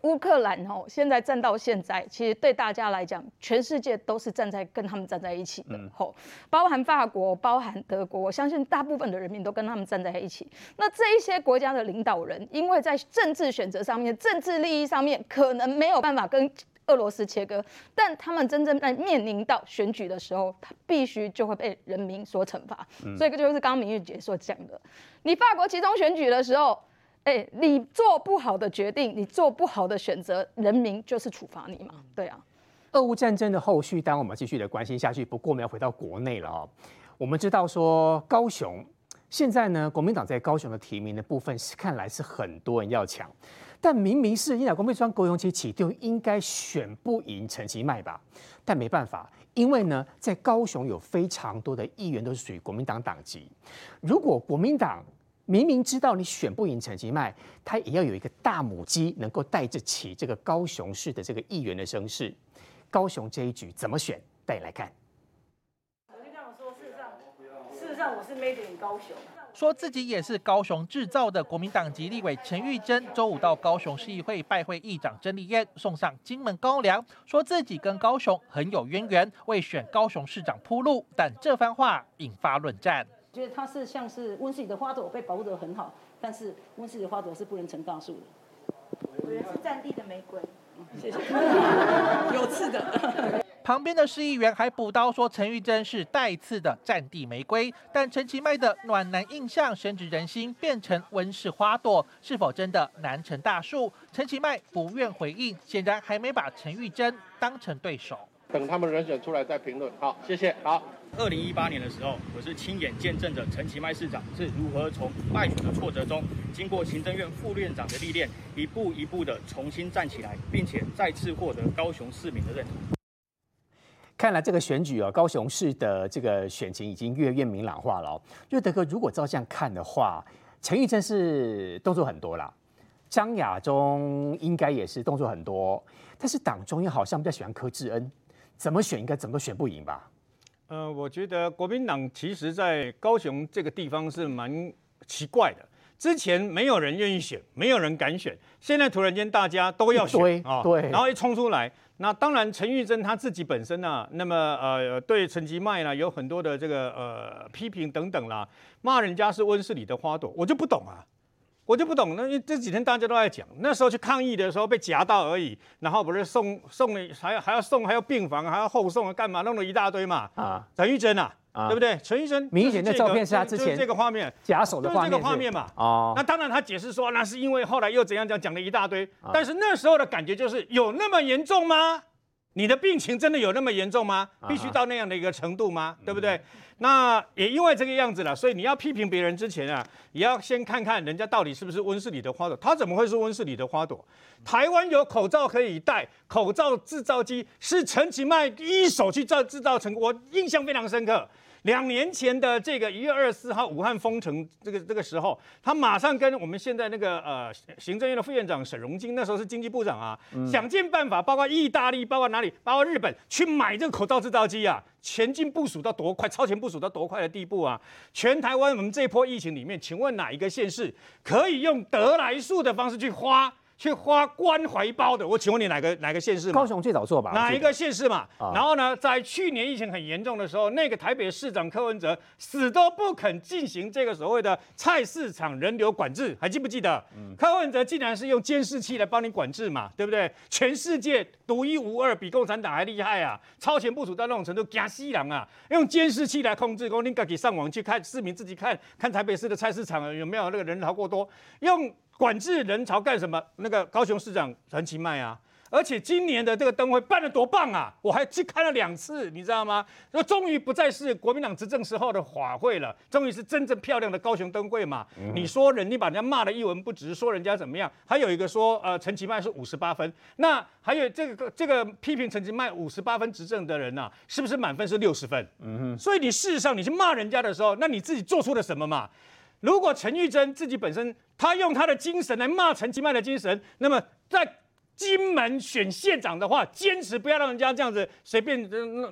乌克兰哦，现在战到现在，其实对大家来讲，全世界都是站在跟他们站在一起的。吼，包含法国，包含德国，我相信大部分的人民都跟他们站在一起。那这一些国家的领导人，因为在政治选择上面、政治利益上面，可能没有办法跟。俄罗斯切割，但他们真正在面临到选举的时候，他必须就会被人民所惩罚。嗯、所以这就是刚刚明玉姐所讲的，你法国集中选举的时候，哎、欸，你做不好的决定，你做不好的选择，人民就是处罚你嘛。对啊，俄乌战争的后续，当然我们继续的关心下去。不过我们要回到国内了哦。我们知道说高雄现在呢，国民党在高雄的提名的部分是看来是很多人要抢。但明明是因为国民党高雄市起就应该选不赢陈其迈吧，但没办法，因为呢，在高雄有非常多的议员都是属于国民党党籍。如果国民党明明知道你选不赢陈其迈，他也要有一个大母鸡能够带着起这个高雄市的这个议员的声势。高雄这一局怎么选？带你来看。我就这样说，事实上，事实上我是 main 高雄。说自己也是高雄制造的国民党籍立委陈玉珍，周五到高雄市议会拜会议长曾丽燕，送上金门高粱，说自己跟高雄很有渊源，为选高雄市长铺路。但这番话引发论战。觉得他是像是温室里的花朵，被保护得很好，但是温室里的花朵是不能成大树的。我觉得是战地的玫瑰。谢谢。有刺的。旁边的市议员还补刀说陈玉珍是带刺的战地玫瑰，但陈其迈的暖男印象深植人心，变成温室花朵，是否真的难成大树？陈其迈不愿回应，显然还没把陈玉珍当成对手。等他们人选出来再评论。好，谢谢。好，二零一八年的时候，我是亲眼见证着陈其迈市长是如何从败选的挫折中，经过行政院副院长的历练，一步一步的重新站起来，并且再次获得高雄市民的认同。看来这个选举啊，高雄市的这个选情已经越来越明朗化了哦。就德哥，如果照这样看的话，陈玉珍是动作很多啦，张亚中应该也是动作很多，但是党中央好像比较喜欢柯志恩，怎么选应该怎么选不赢吧？呃，我觉得国民党其实在高雄这个地方是蛮奇怪的，之前没有人愿意选，没有人敢选，现在突然间大家都要选啊，对，然后一冲出来。那当然，陈玉珍她自己本身呢、啊，那么呃，对陈吉迈呢有很多的这个呃批评等等啦，骂人家是温室里的花朵，我就不懂啊。我就不懂，那这几天大家都在讲，那时候去抗议的时候被夹到而已，然后不是送送了，还要还要送，还要病房，还要后送，干嘛弄了一大堆嘛？啊，陈玉珍啊，啊对不对？陈医生明显的照片是他之前这个画面假手的画面，这个画面嘛。哦，那当然他解释说那是因为后来又怎样讲，讲了一大堆，啊、但是那时候的感觉就是有那么严重吗？你的病情真的有那么严重吗？必须到那样的一个程度吗？对不对？那也因为这个样子了，所以你要批评别人之前啊，也要先看看人家到底是不是温室里的花朵。他怎么会是温室里的花朵？台湾有口罩可以戴，口罩制造机是陈其迈一手去造制造成，我印象非常深刻。两年前的这个一月二十四号，武汉封城这个这个时候，他马上跟我们现在那个呃行政院的副院长沈荣金，那时候是经济部长啊，嗯、想尽办法，包括意大利，包括哪里，包括日本，去买这个口罩制造机啊，前进部署到多快，超前部署到多快的地步啊！全台湾我们这一波疫情里面，请问哪一个县市可以用得来速的方式去花？去花关怀包的，我请问你哪个哪个县市？高雄最早做吧。哪一个县市嘛？啊、然后呢，在去年疫情很严重的时候，那个台北市长柯文哲死都不肯进行这个所谓的菜市场人流管制，还记不记得？嗯、柯文哲竟然是用监视器来帮你管制嘛，对不对？全世界独一无二，比共产党还厉害啊！超前部署到那种程度，惊死人啊！用监视器来控制，说你自己上网去看，市民自己看看台北市的菜市场有没有那个人潮过多，用。管制人潮干什么？那个高雄市长陈其迈啊，而且今年的这个灯会办得多棒啊！我还去看了两次，你知道吗？那终于不再是国民党执政时候的法会了，终于是真正漂亮的高雄灯会嘛。嗯、你说人，你把人家骂得一文不值，说人家怎么样？还有一个说，呃，陈其迈是五十八分，那还有这个这个批评陈其迈五十八分执政的人呐、啊，是不是满分是六十分？嗯哼。所以你事实上你去骂人家的时候，那你自己做出了什么嘛？如果陈玉珍自己本身，他用他的精神来骂陈其迈的精神，那么在金门选县长的话，坚持不要让人家这样子随便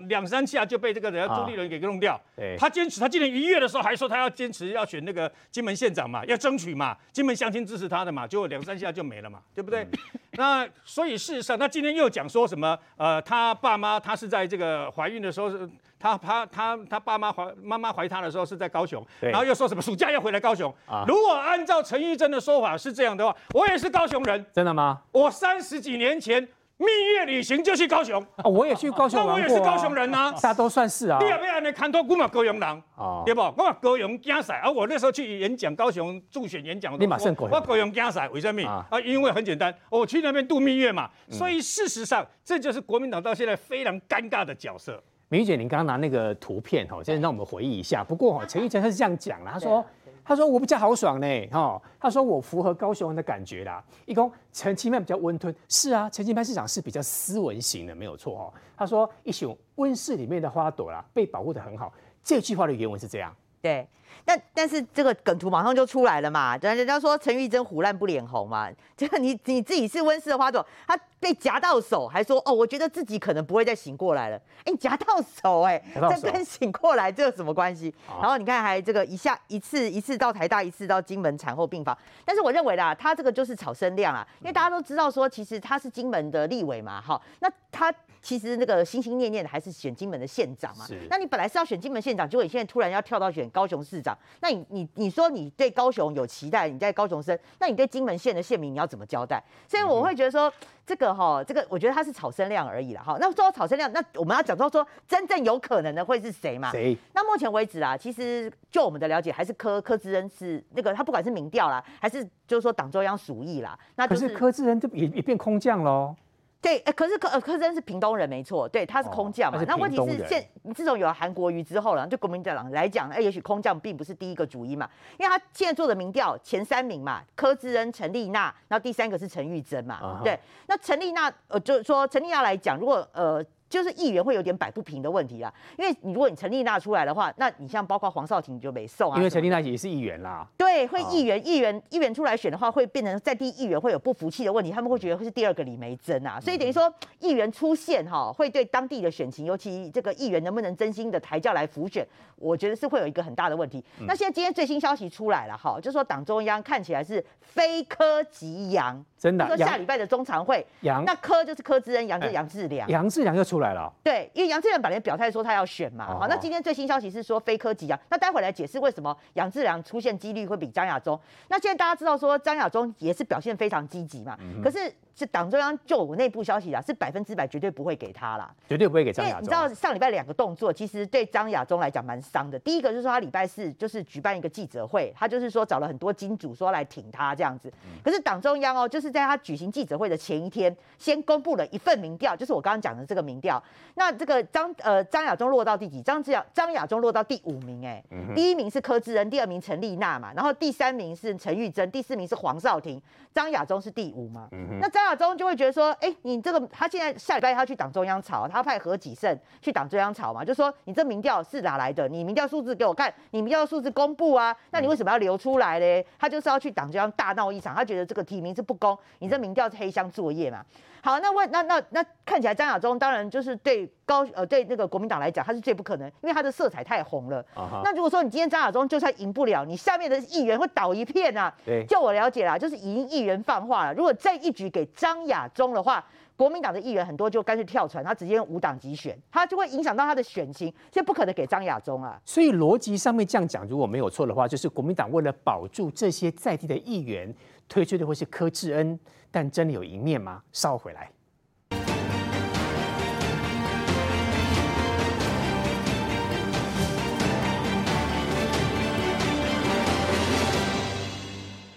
两三下就被这个人朱立伦给弄掉。他坚持，他今年一月的时候还说他要坚持要选那个金门县长嘛，要争取嘛，金门乡亲支持他的嘛，结果两三下就没了嘛，对不对？那所以事实上，他今天又讲说什么？呃，他爸妈他是在这个怀孕的时候是。他他他他爸妈怀妈妈怀他的时候是在高雄，然后又说什么暑假要回来高雄。啊，如果按照陈玉珍的说法是这样的话，我也是高雄人。真的吗？我三十几年前蜜月旅行就去高雄。哦，我也去高雄。那我也是高雄人呐，大家都算是啊。你也不要呢，看多我嘛高雄人，对不？我嘛高雄竞赛，而我那时候去演讲，高雄助选演讲，立马胜我高雄竞赛，为什么？啊，因为很简单，我去那边度蜜月嘛。所以事实上，这就是国民党到现在非常尴尬的角色。美玉姐，你刚刚拿那个图片哈，先让我们回忆一下。不过哈，陈玉成他是这样讲啦，他说，他说我比较豪爽呢，哈，他说我符合高雄人的感觉啦。一公陈其迈比较温吞，是啊，陈其迈市长是比较斯文型的，没有错哈。他说一雄温室里面的花朵啦，被保护的很好。这句话的原文是这样，对。但但是这个梗图马上就出来了嘛，人家说陈玉珍虎烂不脸红嘛，这个你你自己是温室的花朵，他被夹到手还说哦，我觉得自己可能不会再醒过来了。哎，你夹到手哎，这跟醒过来这有什么关系？然后你看还这个一下一次一次到台大，一次到金门产后病房。但是我认为啦，他这个就是炒声量啊，因为大家都知道说，其实他是金门的立委嘛，哈，那他。其实那个心心念念的还是选金门的县长嘛。是。那你本来是要选金门县长，结果你现在突然要跳到选高雄市长，那你你你说你对高雄有期待，你在高雄生，那你对金门县的县民你要怎么交代？所以我会觉得说这个哈，这个我觉得他是炒声量而已了哈。那说到炒声量，那我们要讲到说真正有可能的会是谁嘛？谁？那目前为止啊，其实就我们的了解，还是柯柯志恩是那个他不管是民调啦，还是就是说党中央属意啦，那、就是、可是柯志恩就也也变空降喽。对，可是柯呃柯真是屏东人没错，对，他是空降嘛。哦、那问题是现自从有了韩国瑜之后了，对国民党来讲，哎，也许空降并不是第一个主因嘛，因为他现在做的民调前三名嘛，柯志恩、陈丽娜，然后第三个是陈玉珍嘛，啊、对。那陈丽娜呃，就是说陈丽娜来讲，如果呃。就是议员会有点摆不平的问题啊，因为你如果你陈丽娜出来的话，那你像包括黄少廷就没送啊。因为陈丽娜也是议员啦。对，会议员、议员、议员出来选的话，会变成在地议员会有不服气的问题，他们会觉得会是第二个李梅珍啊。所以等于说议员出现哈，会对当地的选情，尤其这个议员能不能真心的抬轿来辅选，我觉得是会有一个很大的问题。那现在今天最新消息出来了哈，就说党中央看起来是非科即杨。真的，说下礼拜的中常会，杨那科就是柯志恩，杨就是杨志良，杨志良又出来了。对，因为杨志良本来表态说他要选嘛，好，那今天最新消息是说非柯即杨，那待会来解释为什么杨志良出现几率会比张亚中。那现在大家知道说张亚中也是表现非常积极嘛，可是。是党中央就我内部消息啊，是百分之百绝对不会给他啦，绝对不会给张亚中。你知道上礼拜两个动作，其实对张亚中来讲蛮伤的。第一个就是说他礼拜四就是举办一个记者会，他就是说找了很多金主说来挺他这样子。可是党中央哦，就是在他举行记者会的前一天，先公布了一份民调，就是我刚刚讲的这个民调。那这个张呃张亚中落到第几？张志亚张亚中落到第五名哎、嗯，第一名是柯志恩，第二名陈丽娜嘛，然后第三名是陈玉珍，第四名是黄少廷，张亚中是第五嘛。那张。张亚中就会觉得说，哎、欸，你这个他现在下礼拜他去党中央吵，他派何启胜去党中央吵嘛，就说你这民调是哪来的？你民调数字给我看，你民调数字公布啊，那你为什么要流出来嘞？他就是要去党中央大闹一场，他觉得这个提名是不公，你这民调是黑箱作业嘛。好，那问那那那看起来张亚中当然就是对高呃对那个国民党来讲，他是最不可能，因为他的色彩太红了。Uh huh. 那如果说你今天张亚中就算赢不了，你下面的议员会倒一片啊。对，就我了解啦，就是已经议员放话了，如果再一举给张亚中的话，国民党的议员很多就干脆跳船，他直接用无党籍选，他就会影响到他的选情，所以不可能给张亚中啊。所以逻辑上面这样讲，如果没有错的话，就是国民党为了保住这些在地的议员，推出的会是柯志恩，但真的有赢面吗？稍回来。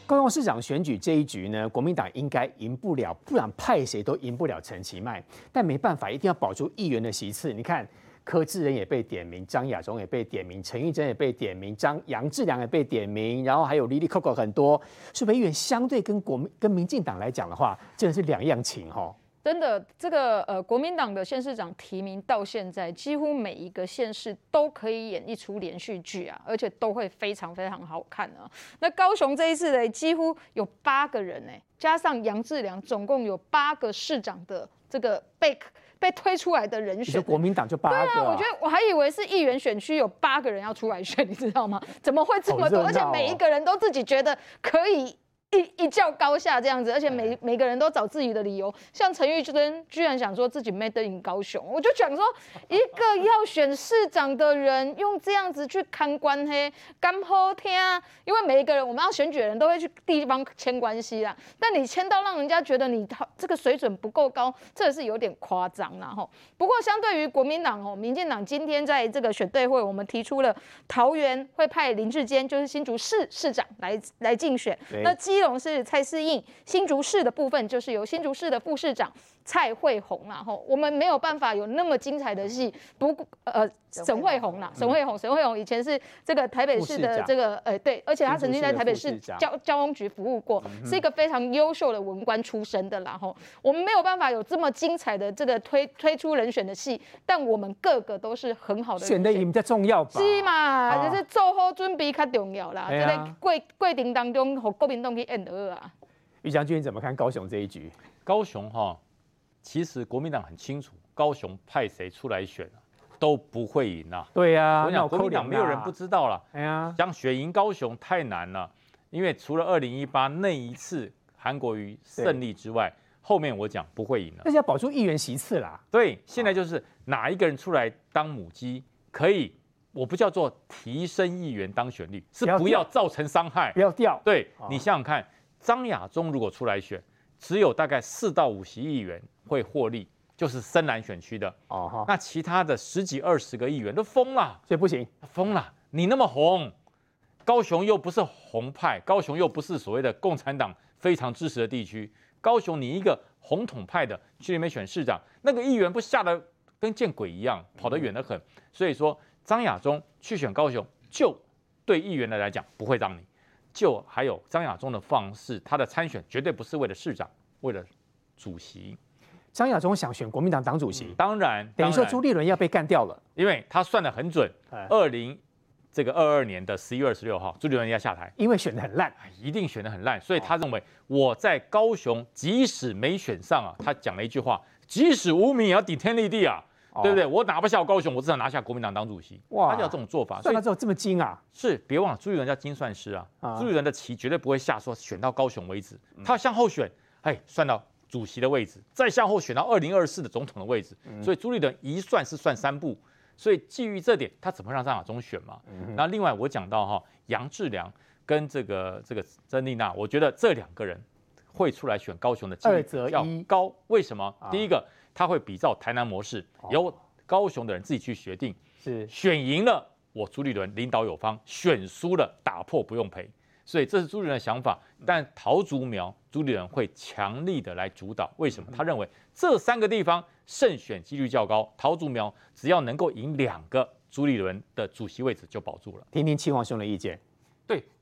高雄市长选举这一局呢，国民党应该赢不了，不然派谁都赢不了陈其迈。但没办法，一定要保住议员的席次。你看，柯志仁也被点名，张亚中也被点名，陈玉珍也被点名，张杨志良也被点名，然后还有 Lily Coco 很多。所以议员相对跟国民跟民进党来讲的话，真的是两样情哈。真的，这个呃，国民党的县市长提名到现在，几乎每一个县市都可以演一出连续剧啊，而且都会非常非常好看啊。那高雄这一次呢，几乎有八个人呢，加上杨志良，总共有八个市长的这个被被推出来的人选。国民党就八个啊？对啊，我觉得我还以为是议员选区有八个人要出来选，你知道吗？怎么会这么多？而且每一个人都自己觉得可以。一一较高下这样子，而且每每个人都找自己的理由。像陈玉珍居然想说自己没得赢高雄，我就讲说，一个要选市长的人用这样子去看官嘿，干好听啊？因为每一个人我们要选举的人都会去地方签关系啦。但你签到让人家觉得你这个水准不够高，这是有点夸张啦吼。不过相对于国民党哦，民进党今天在这个选对会，我们提出了桃园会派林志坚，就是新竹市市长来来竞选，那基。董是蔡适应，新竹市的部分就是由新竹市的副市长蔡慧红啦。吼，我们没有办法有那么精彩的戏，不过呃。沈慧红啦，沈慧红，沈慧红以前是这个台北市的这个，呃，对，而且他曾经在台北市交交通局服务过，是一个非常优秀的文官出身的啦。吼，我们没有办法有这么精彩的这个推推出人选的戏，但我们个个都是很好的。选的赢比较重要吧？是嘛，就是做好准备较重要啦。在过过程当中和国民党去演二啊。于将军怎么看高雄这一局？高雄哈，其实国民党很清楚，高雄派谁出来选都不会赢呐、啊。对呀、啊，我讲国民党没有人不知道了。哎呀，想选赢高雄太难了，因为除了二零一八那一次韩国瑜胜利之外，对后面我讲不会赢了。那是要保住议员席次啦。对，现在就是哪一个人出来当母鸡，可以，我不叫做提升议员当选率，是不要造成伤害，不要掉。对，你想想看，张亚中如果出来选，只有大概四到五十亿元会获利。就是深蓝选区的哦，哈，那其他的十几二十个议员都疯了，所以不行，疯了。你那么红，高雄又不是红派，高雄又不是所谓的共产党非常支持的地区，高雄你一个红统派的去里面选市长，那个议员不吓得跟见鬼一样，跑得远得很。所以说张亚中去选高雄，就对议员的来讲不会让你，就还有张亚中的方式，他的参选绝对不是为了市长，为了主席。张亚中想选国民党党主席，嗯、当然等于说朱立伦要被干掉了，因为他算得很准。二零这个二二年的十一月二十六号，朱立伦要下台，因为选得很烂，一定选得很烂，所以他认为我在高雄即使没选上啊，他讲了一句话：即使无名也要顶天立地啊，哦、对不对？我拿不下高雄，我至少拿下国民党党主席。哇，他就要这种做法，算到之后这么精啊？是，别忘了朱立伦叫精算师啊，啊朱立伦的棋绝对不会下说选到高雄为止，他向后选，哎，算到。主席的位置，再向后选到二零二四的总统的位置，所以朱立伦一算是算三步，所以基于这点，他怎么让张亚中选嘛？那另外我讲到哈，杨志良跟这个这个曾丽娜，我觉得这两个人会出来选高雄的几率比较高。为什么？第一个，他会比照台南模式，由高雄的人自己去决定，是选赢了我朱立伦领导有方，选输了打破不用赔。所以这是朱立伦的想法，但桃竹苗朱立伦会强力的来主导。为什么？他认为这三个地方胜选几率较高，桃竹苗只要能够赢两个，朱立伦的主席位置就保住了。听听七皇兄的意见。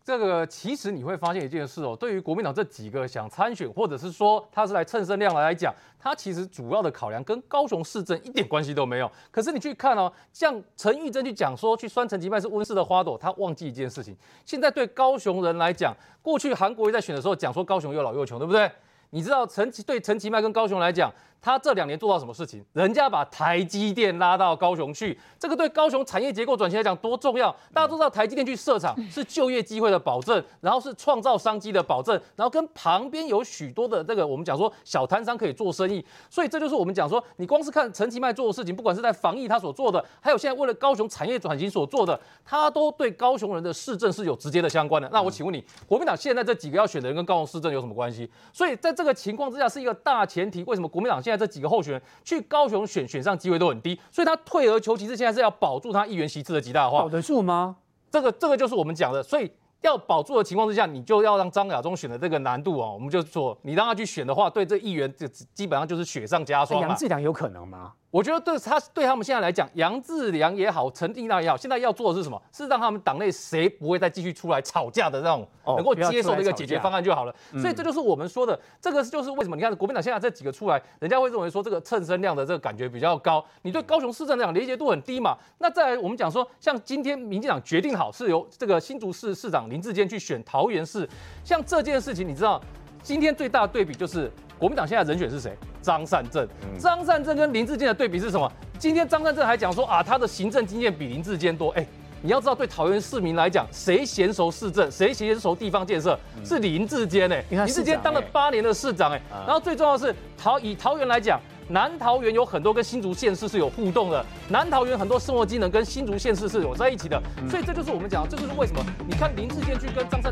这个，其实你会发现一件事哦，对于国民党这几个想参选，或者是说他是来蹭声量来讲，他其实主要的考量跟高雄市政一点关系都没有。可是你去看哦，像陈玉珍去讲说去酸陈其迈是温室的花朵，他忘记一件事情，现在对高雄人来讲，过去韩国瑜在选的时候讲说高雄又老又穷，对不对？你知道陈其对陈其迈跟高雄来讲。他这两年做到什么事情？人家把台积电拉到高雄去，这个对高雄产业结构转型来讲多重要。大家都知道台积电去设厂是就业机会的保证，然后是创造商机的保证，然后跟旁边有许多的这个我们讲说小摊商可以做生意。所以这就是我们讲说，你光是看陈其迈做的事情，不管是在防疫他所做的，还有现在为了高雄产业转型所做的，他都对高雄人的市政是有直接的相关的。那我请问你，国民党现在这几个要选的人跟高雄市政有什么关系？所以在这个情况之下，是一个大前提。为什么国民党现在？这几个候选人去高雄选选上机会都很低，所以他退而求其次，现在是要保住他议员席次的极大化。保得住吗？这个这个就是我们讲的，所以要保住的情况之下，你就要让张亚中选的这个难度哦，我们就说你让他去选的话，对这议员就基本上就是雪上加霜。杨志良有可能吗？我觉得对他对他们现在来讲，杨志良也好，陈丽娜也好，现在要做的是什么？是让他们党内谁不会再继续出来吵架的那种，能够接受的一个解决方案就好了。所以这就是我们说的，这个就是为什么你看国民党现在这几个出来，人家会认为说这个蹭声量的这个感觉比较高。你对高雄市政来讲连结度很低嘛？那再来我们讲说，像今天民进党决定好是由这个新竹市市长林志坚去选桃园市，像这件事情，你知道今天最大的对比就是。国民党现在人选是谁？张善政。张善政跟林志坚的对比是什么？今天张善政还讲说啊，他的行政经验比林志坚多。哎，你要知道，对桃园市民来讲，谁娴熟市政，谁娴熟地方建设，是林志坚哎。林志坚当了八年的市长哎。然后最重要的是桃以桃园来讲，南桃园有很多跟新竹县市是有互动的，南桃园很多生活机能跟新竹县市是有在一起的。所以这就是我们讲，这就是为什么你看林志坚去跟张善政。